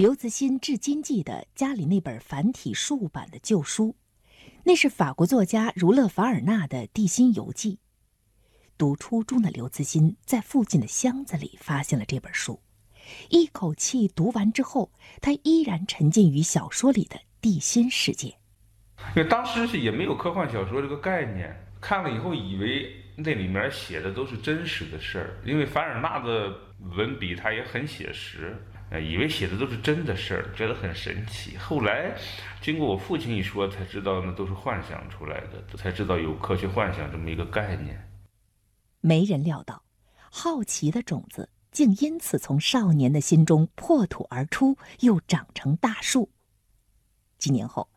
刘慈欣至今记得家里那本繁体竖版的旧书，那是法国作家儒勒·凡尔纳的《地心游记》。读初中的刘慈欣在附近的箱子里发现了这本书，一口气读完之后，他依然沉浸于小说里的地心世界。因为当时是也没有科幻小说这个概念，看了以后以为那里面写的都是真实的事儿，因为凡尔纳的文笔他也很写实，呃，以为写的都是真的事儿，觉得很神奇。后来经过我父亲一说，才知道那都是幻想出来的，才知道有科学幻想这么一个概念。没人料到，好奇的种子竟因此从少年的心中破土而出，又长成大树。几年后，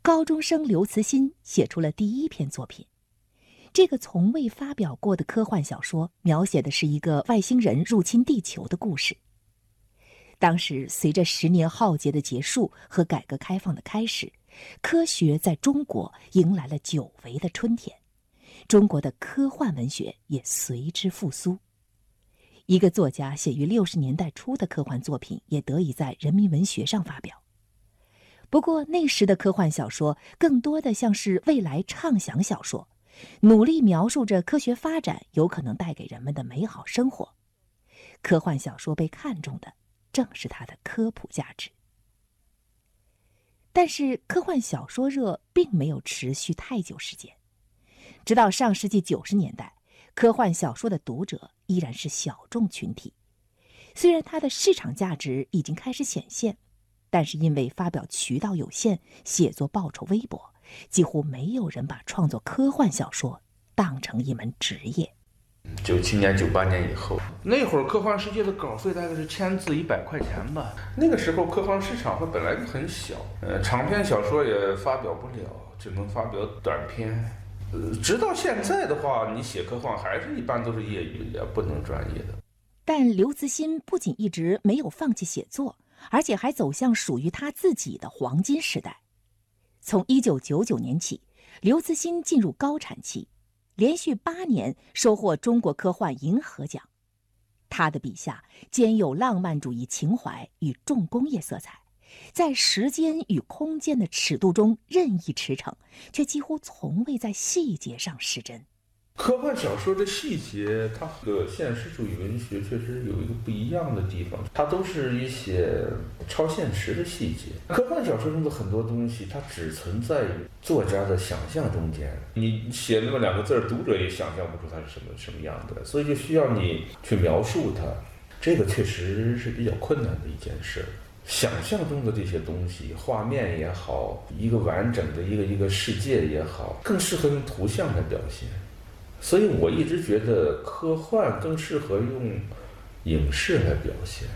高中生刘慈欣写出了第一篇作品。这个从未发表过的科幻小说，描写的是一个外星人入侵地球的故事。当时，随着十年浩劫的结束和改革开放的开始，科学在中国迎来了久违的春天。中国的科幻文学也随之复苏。一个作家写于六十年代初的科幻作品也得以在人民文学上发表。不过那时的科幻小说更多的像是未来畅想小说，努力描述着科学发展有可能带给人们的美好生活。科幻小说被看重的正是它的科普价值。但是科幻小说热并没有持续太久时间。直到上世纪九十年代，科幻小说的读者依然是小众群体。虽然它的市场价值已经开始显现，但是因为发表渠道有限，写作报酬微薄，几乎没有人把创作科幻小说当成一门职业。九七年、九八年以后，那会儿科幻世界的稿费大概是千字一百块钱吧。那个时候科幻市场它本来就很小，呃，长篇小说也发表不了，只能发表短篇。呃，直到现在的话，你写科幻还是一般都是业余的，不能专业的。但刘慈欣不仅一直没有放弃写作，而且还走向属于他自己的黄金时代。从一九九九年起，刘慈欣进入高产期，连续八年收获中国科幻银河奖。他的笔下兼有浪漫主义情怀与重工业色彩。在时间与空间的尺度中任意驰骋，却几乎从未在细节上失真。科幻小说的细节，它和现实主义文学确实有一个不一样的地方，它都是一些超现实的细节。科幻小说中的很多东西，它只存在于作家的想象中间。你写那么两个字儿，读者也想象不出它是什么什么样的，所以就需要你去描述它。这个确实是比较困难的一件事。想象中的这些东西，画面也好，一个完整的一个一个世界也好，更适合用图像来表现。所以我一直觉得科幻更适合用影视来表现，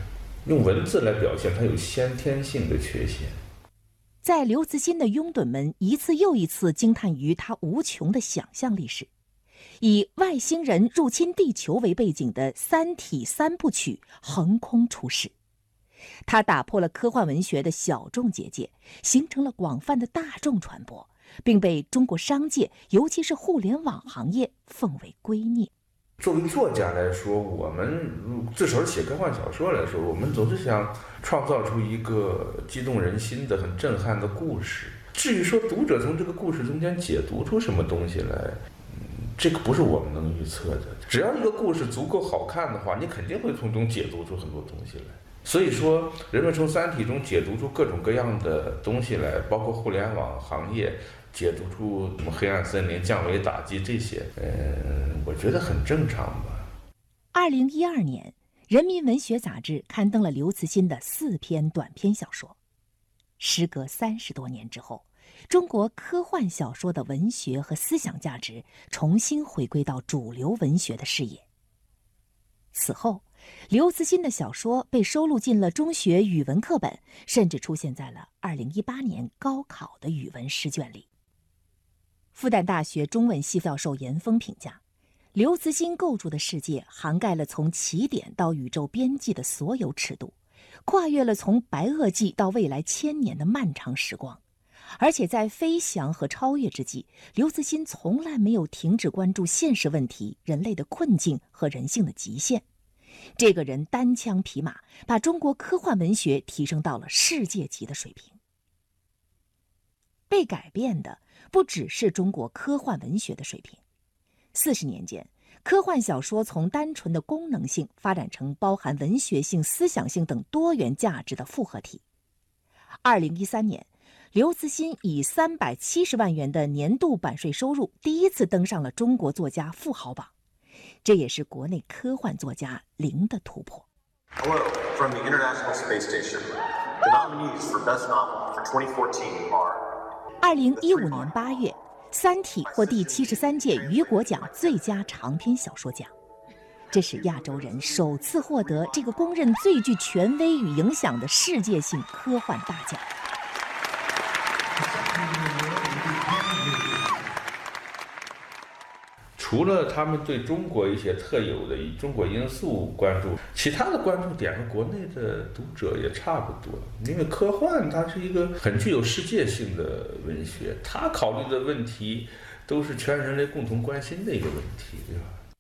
用文字来表现它有先天性的缺陷。在刘慈欣的拥趸们一次又一次惊叹于他无穷的想象力时，以外星人入侵地球为背景的《三体》三部曲横空出世。他打破了科幻文学的小众结界，形成了广泛的大众传播，并被中国商界，尤其是互联网行业奉为圭臬。作为作家来说，我们至少是写科幻小说来说，我们总是想创造出一个激动人心的、很震撼的故事。至于说读者从这个故事中间解读出什么东西来，这个不是我们能预测的。只要一个故事足够好看的话，你肯定会从中解读出很多东西来。所以说，人们从《三体》中解读出各种各样的东西来，包括互联网行业解读出什么黑暗森林、降维打击这些，嗯，我觉得很正常吧。二零一二年，《人民文学》杂志刊登了刘慈欣的四篇短篇小说。时隔三十多年之后，中国科幻小说的文学和思想价值重新回归到主流文学的视野。此后。刘慈欣的小说被收录进了中学语文课本，甚至出现在了2018年高考的语文试卷里。复旦大学中文系教授严峰评价，刘慈欣构筑的世界涵盖了从起点到宇宙边际的所有尺度，跨越了从白垩纪到未来千年的漫长时光，而且在飞翔和超越之际，刘慈欣从来没有停止关注现实问题、人类的困境和人性的极限。这个人单枪匹马，把中国科幻文学提升到了世界级的水平。被改变的不只是中国科幻文学的水平。四十年间，科幻小说从单纯的功能性发展成包含文学性、思想性等多元价值的复合体。二零一三年，刘慈欣以三百七十万元的年度版税收入，第一次登上了中国作家富豪榜。这也是国内科幻作家零的突破。Hello from the International Space Station. The nominees for Best Novel for 2014 are. 二零一五年八月，《三体》获第七十三届雨果奖最佳长篇小说奖，这是亚洲人首次获得这个公认最具权威与影响的世界性科幻大奖。除了他们对中国一些特有的中国因素关注，其他的关注点和国内的读者也差不多。因为科幻它是一个很具有世界性的文学，它考虑的问题都是全人类共同关心的一个问题，对吧？《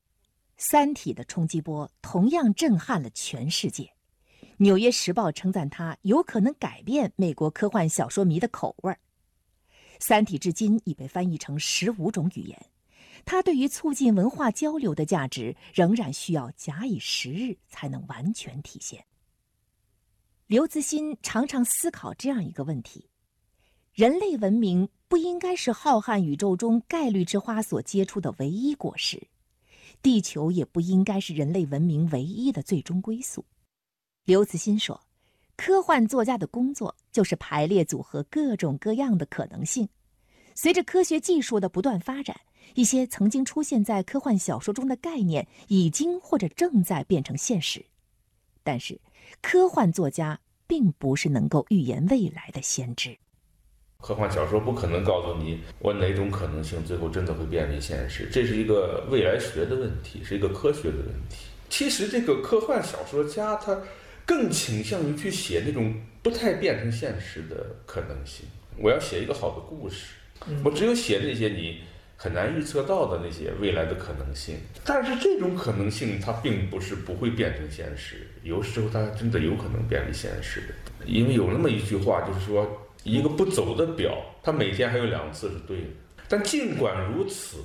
三体》的冲击波同样震撼了全世界，《纽约时报》称赞它有可能改变美国科幻小说迷的口味儿。《三体》至今已被翻译成十五种语言。它对于促进文化交流的价值，仍然需要假以时日才能完全体现。刘慈欣常常思考这样一个问题：人类文明不应该是浩瀚宇宙中概率之花所结出的唯一果实，地球也不应该是人类文明唯一的最终归宿。刘慈欣说：“科幻作家的工作就是排列组合各种各样的可能性，随着科学技术的不断发展。”一些曾经出现在科幻小说中的概念，已经或者正在变成现实。但是，科幻作家并不是能够预言未来的先知。科幻小说不可能告诉你我哪种可能性最后真的会变为现实，这是一个未来学的问题，是一个科学的问题。其实，这个科幻小说家他更倾向于去写那种不太变成现实的可能性。我要写一个好的故事，我只有写那些你。很难预测到的那些未来的可能性，但是这种可能性它并不是不会变成现实，有时候它真的有可能变为现实的。因为有那么一句话，就是说一个不走的表，它每天还有两次是对的。但尽管如此，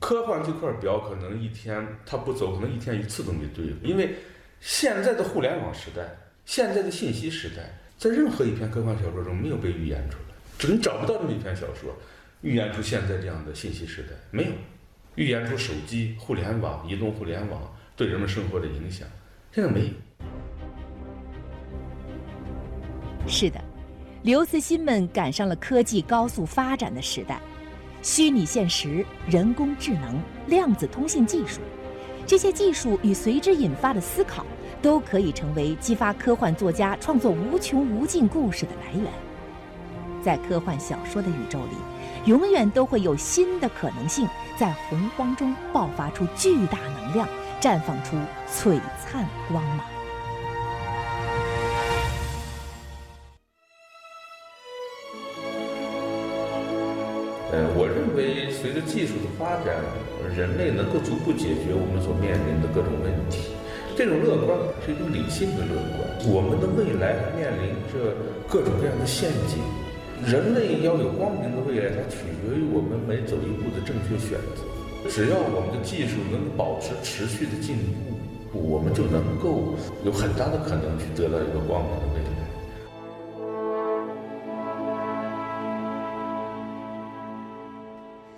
科幻这块表可能一天它不走，可能一天一次都没对。因为现在的互联网时代，现在的信息时代，在任何一篇科幻小说中没有被预言出来，只你找不到这么一篇小说。预言出现在这样的信息时代没有，预言出手机、互联网、移动互联网对人们生活的影响，现在没有。是的，刘慈欣们赶上了科技高速发展的时代，虚拟现实、人工智能、量子通信技术，这些技术与随之引发的思考，都可以成为激发科幻作家创作无穷无尽故事的来源。在科幻小说的宇宙里。永远都会有新的可能性在洪荒中爆发出巨大能量，绽放出璀璨光芒。呃，我认为随着技术的发展，人类能够逐步解决我们所面临的各种问题。这种乐观是一种理性的乐观。我们的未来面临着各种各样的陷阱。人类要有光明的未来，它取决于我们每走一步的正确选择。只要我们的技术能保持持续的进步，我们就能够有很大的可能去得到一个光明的未来。